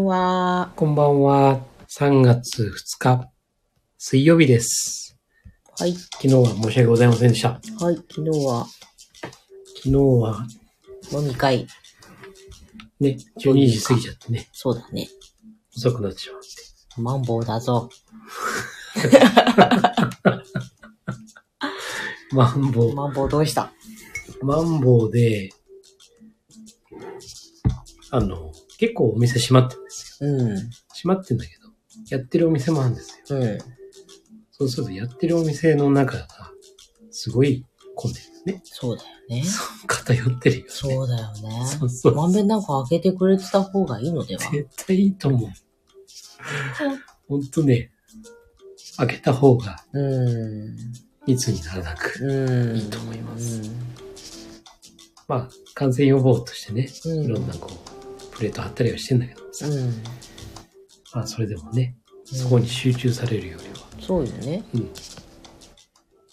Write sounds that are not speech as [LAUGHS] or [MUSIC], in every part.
こんばんは。こんばんは。3月2日、水曜日です。はい。昨日は申し訳ございませんでした。はい。昨日は昨日は飲み会。ね、12時過ぎちゃってね、そうだね。遅くなってしまって。マンボウだぞ。[LAUGHS] マンボウ、マンボウどうした？マンボウで、あの、結構お店閉まってるんですよ。うん。閉まってんだけど、やってるお店もあるんですよ。うん。そうすると、やってるお店の中が、すごい混んでるね。そうだよね。偏ってるよね。そうだよね。そうそう。まんべんなく開けてくれてた方がいいのでは絶対いいと思う。ほんとね、開けた方がうん。密にならなく。うん。いいと思いますまあ、感染予防としてね、うんいろんなこう、プレート貼ったりはしてんだけどさ、うん。まあそれでもね、そこに集中されるよりは。そうよね。うん。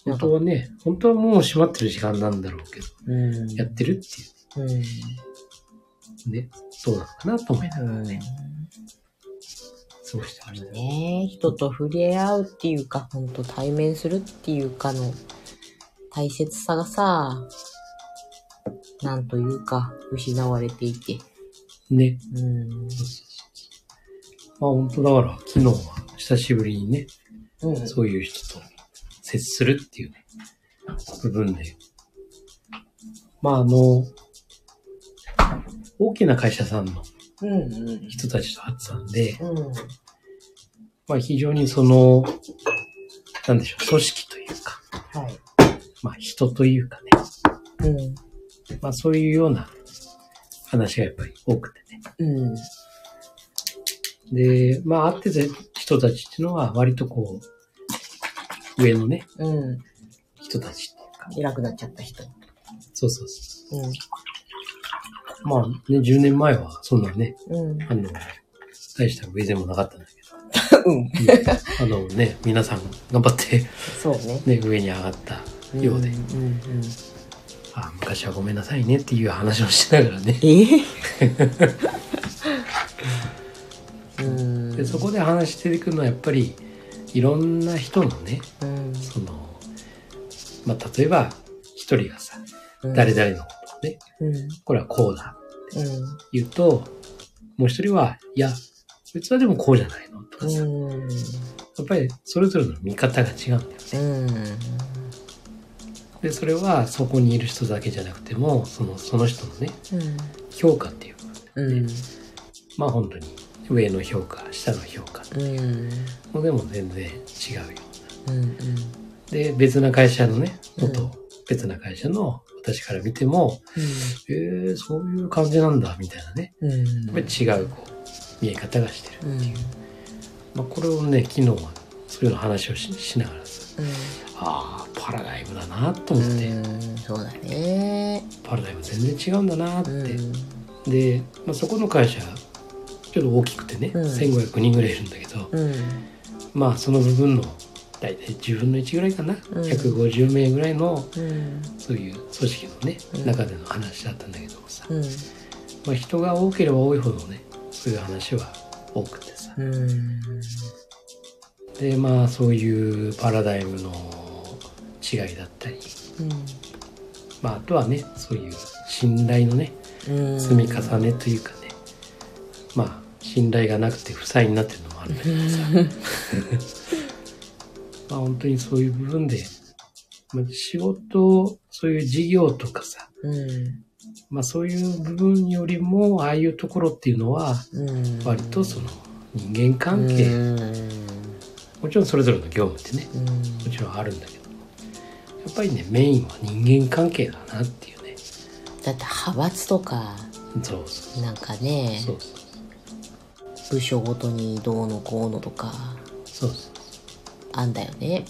本当はね、本当はもう閉まってる時間なんだろうけど、うん。やってるってうん。いうね、そうなのかなと思いながらね、過ごしてましたよ。ね人と触れ合うっていうか、ほんと対面するっていうかの大切さがさ、なんというか、失われていて。ね。うん。まあ本当だから、昨日は久しぶりにね、うん。そういう人と接するっていうね、部分で。まああの、大きな会社さんのうんうん。人たちと会ってたんで、うん。まあ非常にその、なんでしょう、組織というか、はい。まあ人というかね、うん。まあそういうような話がやっぱり多くてね。うん。で、まあ会ってた人たちっていうのは割とこう、上のね、うん。人たちっていうか、偉くなっちゃった人。そうそうそうん。う。まあね、10年前はそんなね、うん。あの、大した上でもなかったんだけど、[LAUGHS] うん。あのね、皆さん頑張ってそうね。ね、上に上がったようで、うんうん。あ昔はごめんなさいねっていう話をしながらね。でそこで話していくのはやっぱりいろんな人のねうん。そのまあ例えば一人がさうん誰々のことをねうん。これはこうだうん。言うともう一人はいやそいつはでもこうじゃないのとかさ、やうん。っぱりそれぞれの見方が違うんだよねうん。でそれはそこにいる人だけじゃなくてもそのその人のねうん。評価っていう部分うん。まあ本当に上の評価下の評価うん。のでも全然違うようん。で別な会社のねうん元別な会社の私から見ても、えー、そういう感じなんだみたいなねうん。やっ違うこう見え方がしてる、うん。まあ、これをね昨日はそういうの話をししながらさうん。ああなと思って、うん。そうだね。パラダイム全然違うんだなって、うん。で、まあ、そこの会社ちょっと大きくてね、うん1500人ぐらいいるんだけど、うん。まあその部分の大体10分の1ぐらいかな、うん150名ぐらいのうん。そういう組織のね、うん中での話だったんだけどもさ、うん。まあ、人が多ければ多いほどねそういう話は多くてさうん。でまあそういうパラダイムの違いだったり、まあ、あとはねそういう信頼のねうん。積み重ねというかね、まあ信頼がなくて負債になってるのもあるんだけどさ [LAUGHS] まあ本当にそういう部分で、まあ、仕事そういう事業とかさうん。まあそういう部分よりもああいうところっていうのはうん。割とその人間関係、うん。もちろんそれぞれの業務ってねうん。もちろんあるんだけどやっぱりねメインは人間関係だなっていうね。だって派閥とか、そうそうなんかね、そうそう部署ごとにどうのこうのとか、そうそう。あんだよね。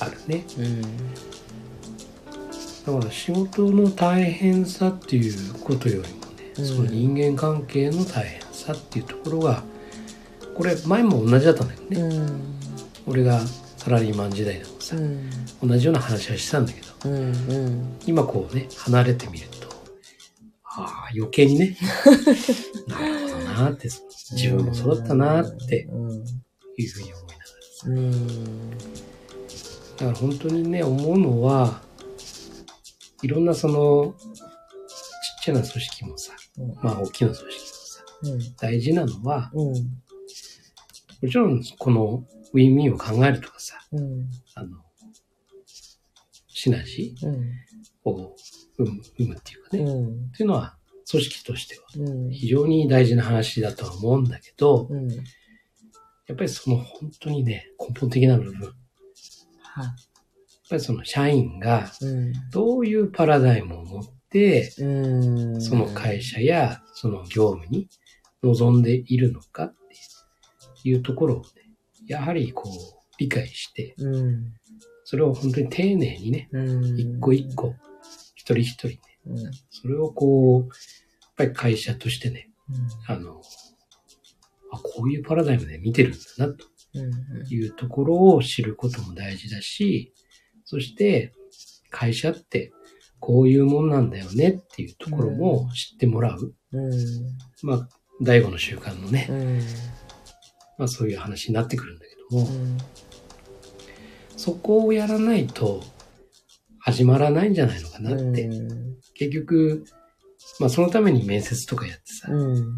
あるね。うん。だから仕事の大変さっていうことよりもね、うん。その人間関係の大変さっていうところがこれ前も同じだったんだけどね、うん。俺がサラリーマン時代でもさ、うん。同じような話はしてたんだけどうん。うん。今こうね離れてみるとああ余計にね [LAUGHS] なるほどななって、自分もそうだったなってうん。いうふうに思いながら。うん。だから本当にね、思うのは、いろんなその、ちっちゃな組織もさ、まあ大きな組織もさ、うん。大事なのは、うん。もちろんこのウィンウィンを考えるとかさ、うん。あの、シナジーうん。を生む、生むっていうかね、っうん。ていうのは組織としてはうん。非常に大事な話だとは思うんだけど、うん。やっぱりその本当にね、根本的な部分、やっは。ぱりその社員がうん。どういうパラダイムを持って、うん。その会社やその業務に望んでいるのかっていうところをね、やはりこう理解して、うん。それを本当に丁寧にね、うん。一個一個、一人一人ね、うん。それをこう、やっぱり会社としてね、うん。あの、あ、こういうパラダイムで見てるんだなとうん。いうところを知ることも大事だし、そして会社ってこういうもんなんだよねっていうところも知ってもらう。うん。まあ、第五の習慣のね、うん。まあそういう話になってくるんだけども、うん。そこをやらないと始まらないんじゃないのかなって。うん。結局、まあそのために面接とかやってさ、うん。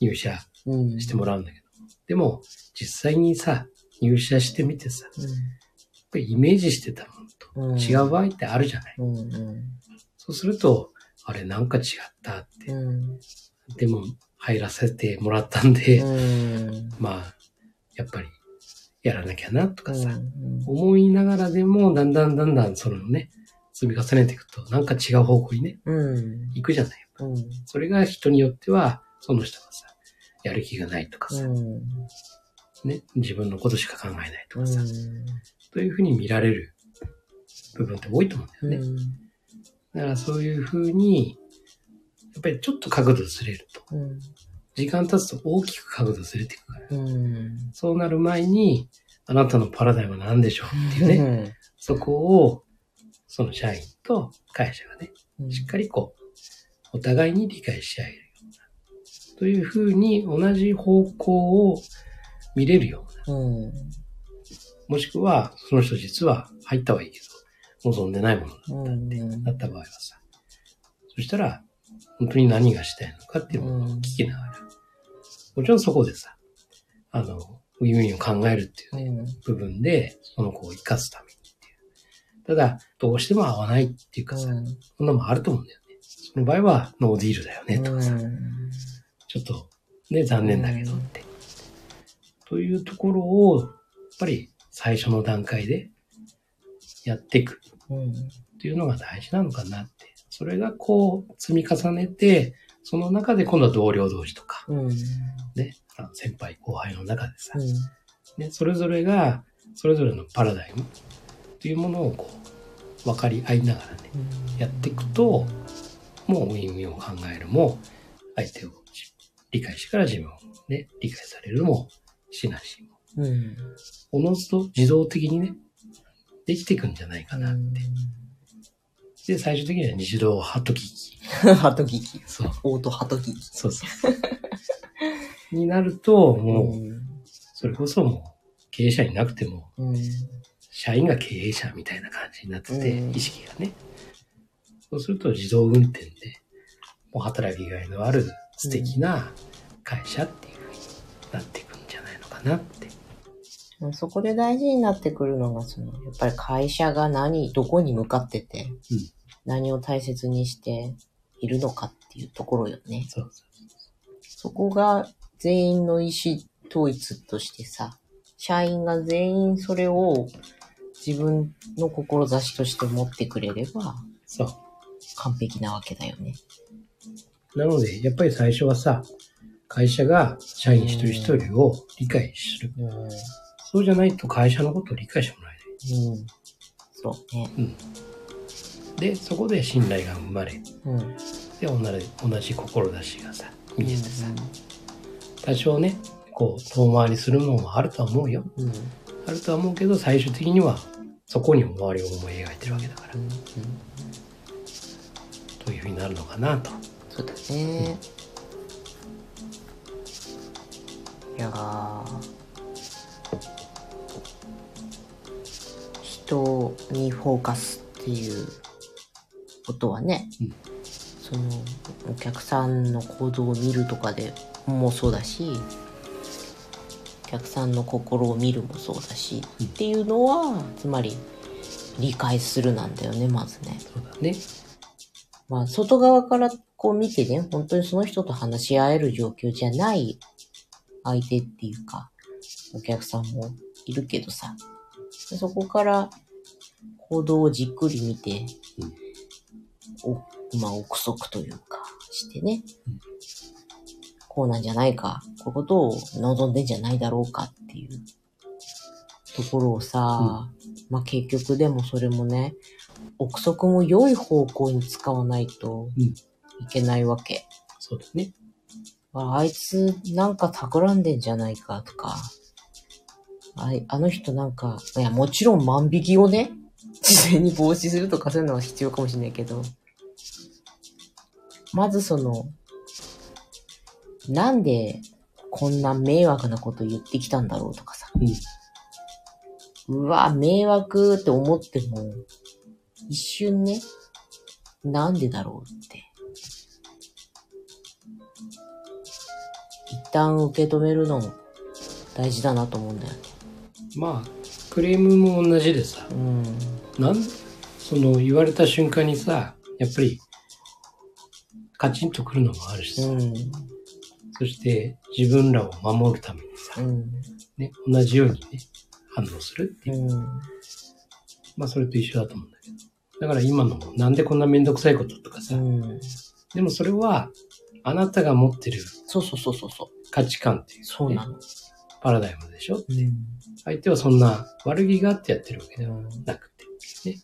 入社うん。してもらうんだけど。でも、実際にさ、入社してみてさ、やっぱりイメージしてたものうん。と違う場合ってあるじゃない。そうすると、あれなんか違ったって。うん。でも、入らせてもらったんで、うん。まあ、やっぱり、やらなきゃなとかさ、うん。思いながらでも、だんだんだんだんそのね、積み重ねていくと、なんか違う方向にね、うん。行くじゃない。うん。それが人によっては、その人がさ、やる気がないとかさ、うん。ね、自分のことしか考えないとうかさ、ん。というふうに見られる部分って多いと思うんだよね。うん。だからそういうふうに、やっぱりちょっと角度ずれると、うん。時間経つと大きく角度ずれていくから、うん。そうなる前に、あなたのパラダイムは何でしょうっていうね、ね。そこを、その社員と会社がね、うんしっかりこう、お互いに理解し合えるような、というふうに同じ方向を見れるような、うん。もしくは、その人実は入ったはいいけど、望んでないものうん。だった場合はさ、そしたら、本当に何がしたいのかっていうものを聞きながら、もちろんそこでさ、あの、ウィンウィンを考えるっていうね、うん。部分で、その子を生かすためにっていう。ただ、どうしても合わないっていうかさ、そんなもんあると思うんだよね。その場合は、ノーディールだよね、とかさ、ちょっと、ね、残念だけどって。というところを、やっぱり最初の段階でやっていくうん。っていうのが大事なのかなって。それがこう、積み重ねて、その中で今度は同僚同士とか、うん。ね、あの先輩後輩の中でさ、うん。ね、それぞれが、それぞれのパラダイムっていうものをこう、分かり合いながらね、やっていくと、もうウィンウィンを考えるも、相手を理解してから自分をね、理解されるも、しなしも、うん。おのずと自動的にね、できていくんじゃないかなって。で、最終的には日動ハトキキ。ハトキキ。そう。オートハトキキ。そうそう。[LAUGHS] になると、もう、ん。それこそもう、経営者になくても、うん。社員が経営者みたいな感じになってて、うん意識がね。そうすると自動運転で、もう働きがいのある素敵な会社っていう風になっていくんじゃないのかなって。そこで大事になってくるのが、その、やっぱり会社が何、どこに向かってて、うん何を大切にしているのかっていうところよね。そうそそこが全員の意思統一としてさ、社員が全員それを自分の志として持ってくれればう。そう。完璧なわけだよね。なので、やっぱり最初はさ、会社が社員一人一人を理解する。うん。そうじゃないと会社のことを理解してもらえない。うん。そうね。うん。で、そこで信頼が生まれ、うん。で、同じ、同じ志がさ、見えてさ、多少ね、こう、遠回りするのもあるとは思うよ。うん。うん。あるとは思うけど、最終的には、そこに周りを思い描いてるわけだから、うん。というふうになるのかなと。そうだね。いやー人にフォーカスっていうことはね、うんそのお客さんの行動を見るとかでもそうだしお客さんの心を見るもそうだし、うんっていうのはつまり理解するなんだよねまずね。そうだね。まあ、外側からこう見てね、本当にその人と話し合える状況じゃない相手っていうか、お客さんもいるけどさ、そこから行動をじっくり見て、おまあ、憶測というか、してね、うん。こうなんじゃないか、こういうことを望んでんじゃないだろうかっていうところをさ、まあ結局でもそれもね、憶測も良い方向に使わないとうん。いけないわけ。そうだね。ああいつなんか企んでんじゃないかとか、あいあの人なんか、いやもちろん万引きをね、事前に防止するとかそういうのは必要かもしれないけど、まずその、なんでこんな迷惑なこと言ってきたんだろうとかさ、うん。うわ、迷惑って思っても、一瞬ね、なんでだろうって。一旦受け止めるのも大事だなと思うんだよね。まあ、クレームも同じでさ、うん。なん、その言われた瞬間にさ、やっぱり、カチンとくるのもあるしさ、うん。そして自分らを守るためにさ、うん。ね、同じようにね、反応するっていう。うん。まあそれと一緒だと思うんだけど。だから今のもなんでこんなめんどくさいこととかさ、うん。でもそれはあなたが持ってるそうそうそうそうそう。価値観っていう、ね、そうなの。パラダイムでしょ？うん。相手はそんな悪気があってやってるわけではうんなくて、ね。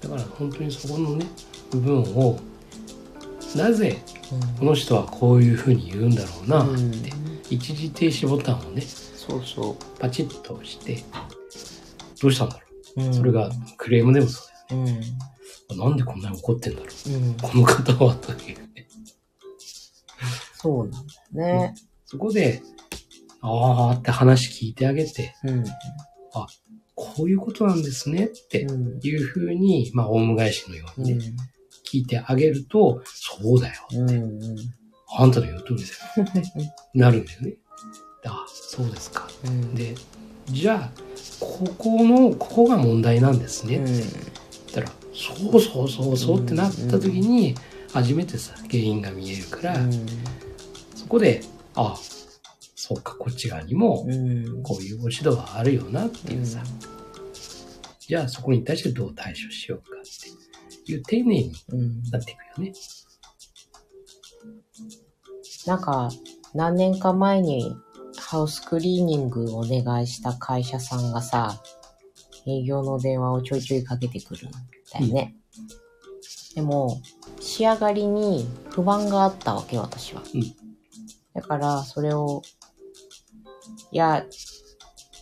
だから本当にそこのね、部分を、なぜこの人はこういうふうに言うんだろうなうんって、一時停止ボタンをね、そうそパチッと押して、どうしたんだろう?うんうそれが、クレームでもそううん。だよね。なんでこんなに怒ってんだろう?うん。この方はというね。そうなんだよね。そこで、あーって話聞いてあげて、うん。こういうことなんですねってうん。いうふうに、まあ、オウム返しのよううにね、ん。聞いてあげると、そうだよ。うん。うん。あんたの言う通りだよ。[LAUGHS] なるんだよね。あ、そうですか。うん。で、じゃあ、ここの、ここが問題なんですね。ってうん。たら、そうそうそうそうってなった時に、初めてさ、原因が見えるから、そこで、あ、そうか、こっち側にも、うん。こういうご指導はあるよなっていうさ、じゃあそこに対してどう対処しようかっていう丁寧にうん。なっていくよね。なんか、何年か前にハウスクリーニングお願いした会社さんがさ、営業の電話をちょいちょいかけてくるんだよね。でも、仕上がりに不満があったわけ、私は。うんだから、それを、いや、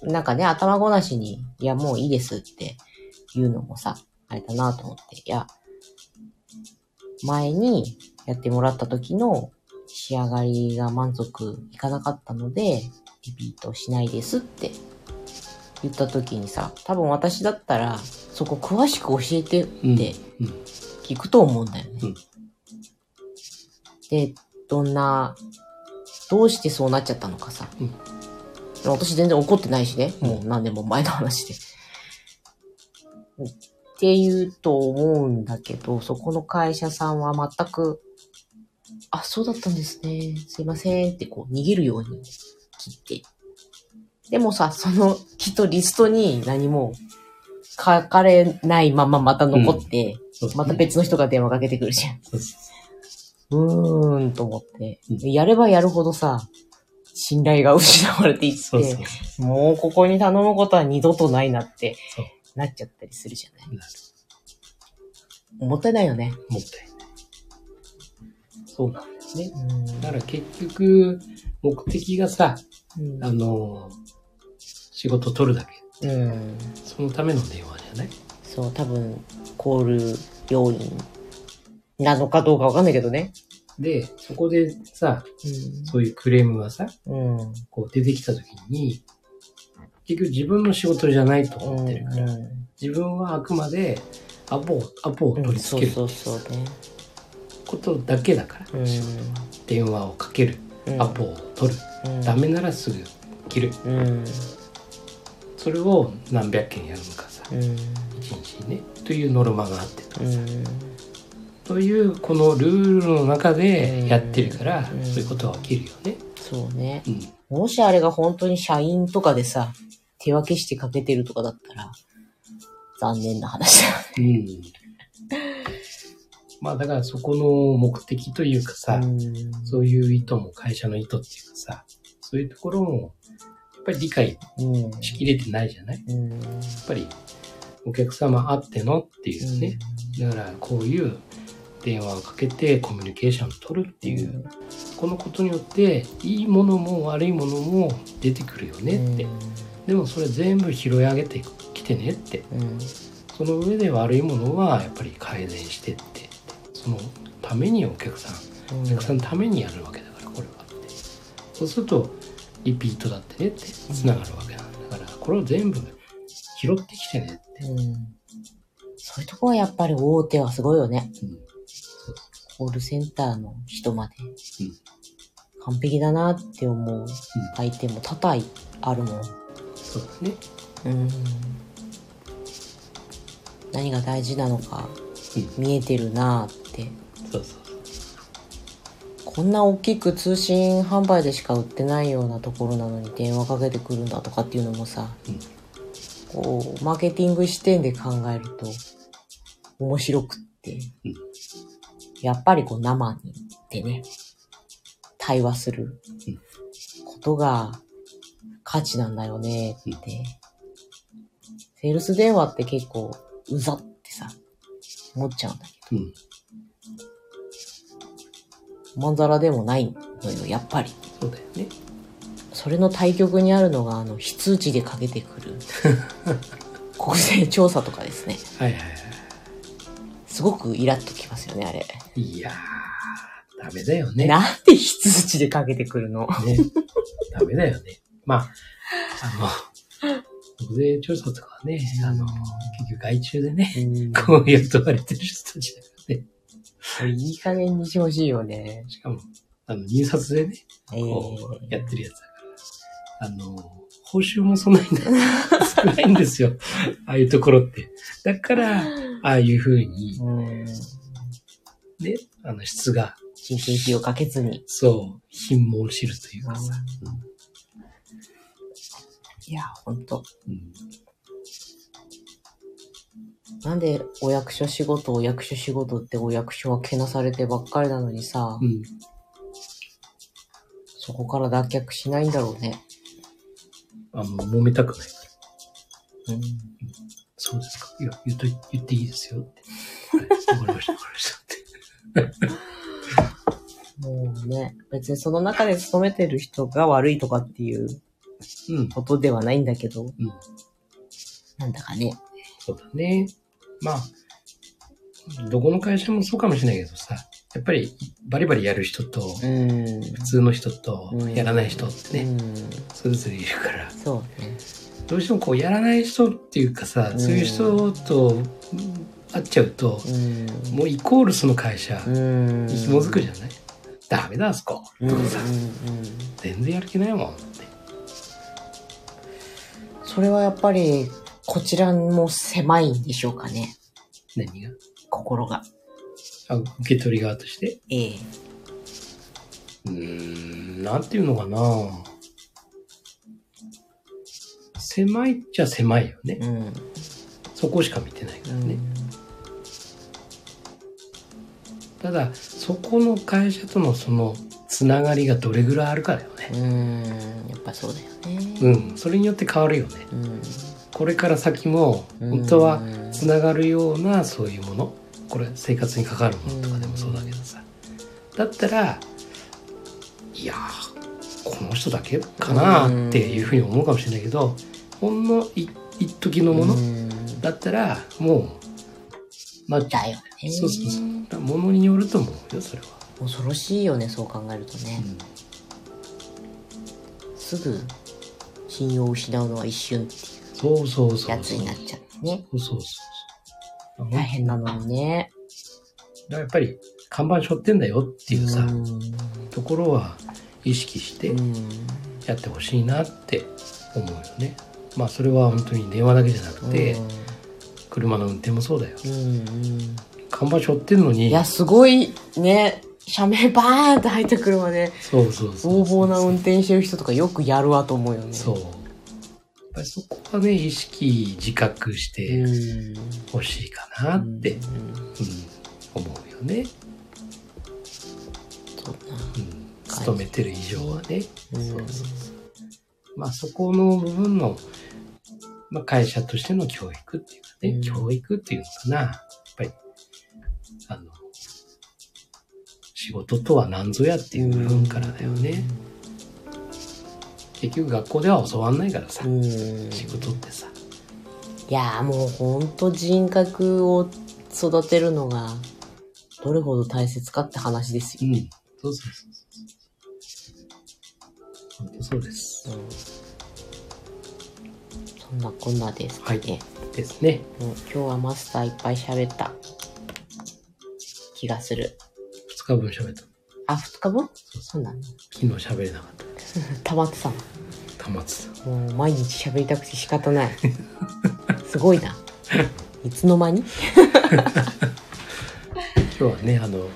なんかね、頭ごなしに、いや、もういいですって言うのもさ、あれだなと思って、いや、前にやってもらった時の仕上がりが満足いかなかったので、リピートしないですって言った時にさ、多分私だったら、そこ詳しく教えてうん。ってうん。聞くと思うんだよね。うんで、どんな、どうしてそうなっちゃったのかさ。うん私全然怒ってないしね。うんもう何年も前の話で。って言うと思うんだけど、そこの会社さんは全く、あ、そうだったんですね。すいませんってこう逃げるように切って。でもさ、そのきっとリストに何も書かれないまままた残って、そうまた別の人が電話かけてくるじゃん。そうーんと思って。うんやればやるほどさ、信頼が失われていって、そうそうもうここに頼むことは二度とないなってなっちゃったりするじゃないなるもったいないよね。もったいない。そうなんですね。うんだから結局、目的がさ、うんあの、仕事取るだけ。うん。そのための電話じゃない？そう、多分、コール要員なのかどうかわかんないけどね。で、そこでさ、うん。そういうクレームがさ、うん。こう出てきた時に、結局自分の仕事じゃないと思ってるから、自分はあくまでアポを、アポを取り付けるそうそうそうね。ことだけだから、うん。電話をかける、うんアポを取る、うんダメならすぐ切る。うん。それを何百件やるのかさ、うん。一日にね、というノルマがあってとかさ、うん。というこのルールの中でやってるから、うんそういうことは起きるよね。そうね。うん。もしあれが本当に社員とかでさ、手分けしてかけてるとかだったら、残念な話だようん。まあだからそこの目的というかさ、ね。そういう意図も会社の意図っていうかさ、そういうところも、やっぱり理解うん。うん。しきれてないじゃない？やうん。っぱりお客様あってのっていうね。だからこういう電話をかけてコミュニケーションを取るっていう、このことによっていいものも悪いものも出てくるよねって。でもそれ全部拾い上げてきてねって。うん。その上で悪いものはやっぱり改善してって。そのためにお客さん、うん。お客さんのためにやるわけだから、これはって。そうすると、リピートだってねって繋がるわけなんだから、これを全部拾ってきてねって。うん。そういうとこはやっぱり大手はすごいよね。うんコールセンターの人まで。うん完璧だなって思う相手も多々あるもん。そうだね。うん。何が大事なのかうん。見えてるなって。そうそう。こんな大きく通信販売でしか売ってないようなところなのに電話かけてくるんだとかっていうのもさ、うんこう、マーケティング視点で考えると面白くって、うんやっぱりこう生にでね、対話するうんことが価値なんだよねって。セールス電話って結構うざってさ、思っちゃうんだけど。うん。まんざらでもないのよ、やっぱり。そうだよね。それの対極にあるのが、あの、非通知でかけてくる、[LAUGHS] 国勢調査とかですね。はいはいはすごくイラッときますよね、あれ。い。いやー、ダメだよね。なんで非通知でかけてくるの？ね。ダメだよね。まあ、あの、国税調査とかはね、あの、結局外注でね、うんこう雇われてる人たちだからね。いい加減にしてほしいよね。しかも、あの、入札でね、えこう、えやってるやつだから。あの、報酬もそんなに少ないんですよ。[LAUGHS] ああいうところって。だから、ああいう風に、うん。ね、あの、質が、人件費をかけずに。そう、品も知るというかさ。いや、ほんと。うんなんでお役所仕事、お役所仕事ってお役所はけなされてばっかりなのにさ、うん。そこから脱却しないんだろうね。あの、揉めたくないから。うん。そうですか。いや、言っとい、言っていいですよって。はい、わかりました、わかりましたって。[LAUGHS] もうね、別にその中で勤めてる人が悪いとかっていううん。ことではないんだけど、うん。なんだかね。そうだね。まあ、どこの会社もそうかもしれないけどさ、やっぱりバリバリやる人と、うん。普通の人とうんやらない人ってね、うん。それぞれいるから、そうね。どうしてもこうやらない人っていうかさ、うんそういう人とうん会っちゃうと、うん。もうイコールその会社、うん。紐づくじゃない？ダメだ、あそこ。とかさ、全然やる気ないもん。それはやっぱり、こちらも狭いんでしょうかね。何が？心が。あ受け取り側として？ええ。うーん、なんていうのかな狭いっちゃ狭いよね。うん。そこしか見てないからね。ただ、そこの会社とのそのつながりがどれぐらいあるかだよね。うん。やっぱそうだよね。うん、それによって変わるよね。うん。これから先も、うん本当はつながるようなそういうもの、これ生活に関わるものとかでもそうだけどさ。だったら、いやー、この人だけかなっていうふうに思うかもしれないけど、ほんの一一時のものうんだったら、もう、なっちゃうだよね。そうそうそう。だから物によると思うよ、それは。恐ろしいよねそう考えるとね、すぐ信用を失うのは一瞬っていそうそうそうそう。うやつになっちゃってねそうそうそうそう。大変なのにねやっぱり看板背負ってんだよっていうさ、んところは意識してうんやってほしいなって思うよね。まあそれは本当に電話だけじゃなくて、車の運転もそうだよ。看板背負ってんのに、いやすごいね車名バーンって入ってくるまでそうそうそう。横暴な運転してる人とかよくやるわと思うよねそう。やっぱりそこはね、意識、自覚しうてんほしいかなって、うん思うよね。そううん。勤めてる以上はね。うんそうそうそう。まあそこの部分の、まあ会社としての教育っていうかね、うん教育っていうのかな。やっぱり、あの、仕事とは何ぞやっていう部分からだよね。結局学校では教わんないからさ、うん仕事ってさ。いやーもうほんと人格を育てるのがどれほど大切かって話ですよ。うん。そうそうそうそう。本当そうです。うんそんなこんなですかね。ですね。もう今日はマスターいっぱい喋った気がする。二日分喋った。あ、二日分？そうなんだ。昨日喋れなかった。[LAUGHS] 溜まってたの？たまってた。もう毎日喋りたくて仕方ない。[LAUGHS] すごいな。いつの間に？[LAUGHS] 今日はね、あの、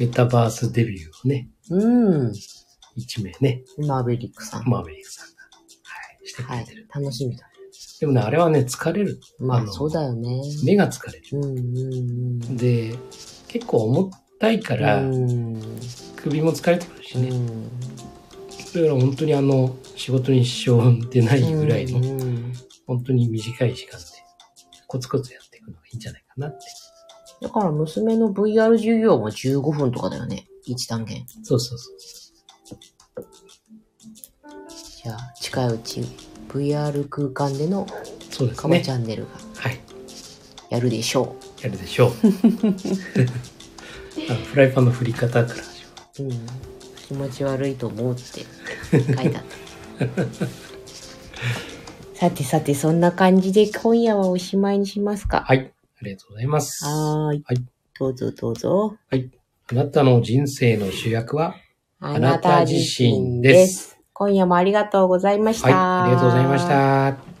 メタバースデビューをね、うん。一名ね、マーベリックさん。マーベリックさんが、はい、してくはいれてる。。楽しみだ。でもね、あれはね、疲れる。あのまあそうだよね。目が疲れる。うんうんうん。で、結構重たいから、うん。首も疲れてくるしね。うんだから本当にあの、仕事に支障出ないぐらいの、うん本当に短い時間で、コツコツやっていくのがいいんじゃないかなって。だから娘の VR 授業も15分とかだよね。1単元。そうそうそう。じゃあ、近いうち VR 空間でのそうですカモチね。ャンネルがはい。やるでしょやるでしょう。[LAUGHS] フライパンの振り方から始まるう。うん。気持ち悪いと思うって書いてあった。さてさて、そんな感じで今夜はおしまいにしますか。はい。ありがとうございます。はーい。はいどうぞどうぞ。はい。あなたの人生の主役は？あなた自身です今夜もありがとうございました。はい。ありがとうございました。